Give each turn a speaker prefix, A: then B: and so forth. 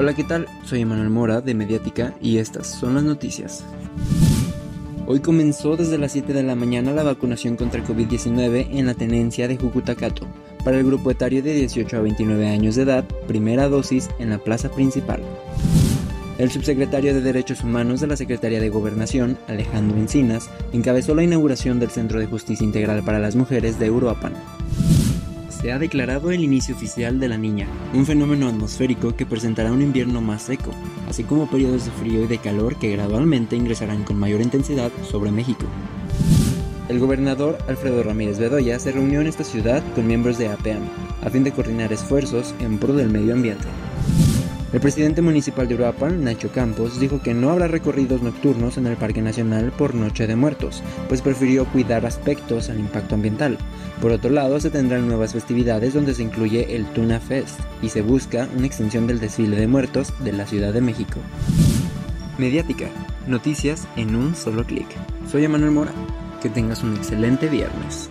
A: Hola, ¿qué tal? Soy Emanuel Mora de Mediática y estas son las noticias. Hoy comenzó desde las 7 de la mañana la vacunación contra el COVID-19 en la tenencia de Jucutacato para el grupo etario de 18 a 29 años de edad, primera dosis en la plaza principal. El subsecretario de Derechos Humanos de la Secretaría de Gobernación, Alejandro Encinas, encabezó la inauguración del Centro de Justicia Integral para las Mujeres de Uruapan se ha declarado el inicio oficial de la niña, un fenómeno atmosférico que presentará un invierno más seco, así como periodos de frío y de calor que gradualmente ingresarán con mayor intensidad sobre México. El gobernador Alfredo Ramírez Bedoya se reunió en esta ciudad con miembros de APEAM, a fin de coordinar esfuerzos en pro del medio ambiente. El presidente municipal de Uruapan, Nacho Campos, dijo que no habrá recorridos nocturnos en el Parque Nacional por Noche de Muertos, pues prefirió cuidar aspectos al impacto ambiental. Por otro lado, se tendrán nuevas festividades donde se incluye el Tuna Fest y se busca una extensión del desfile de muertos de la Ciudad de México. Mediática, noticias en un solo clic. Soy Emanuel Mora. Que tengas un excelente viernes.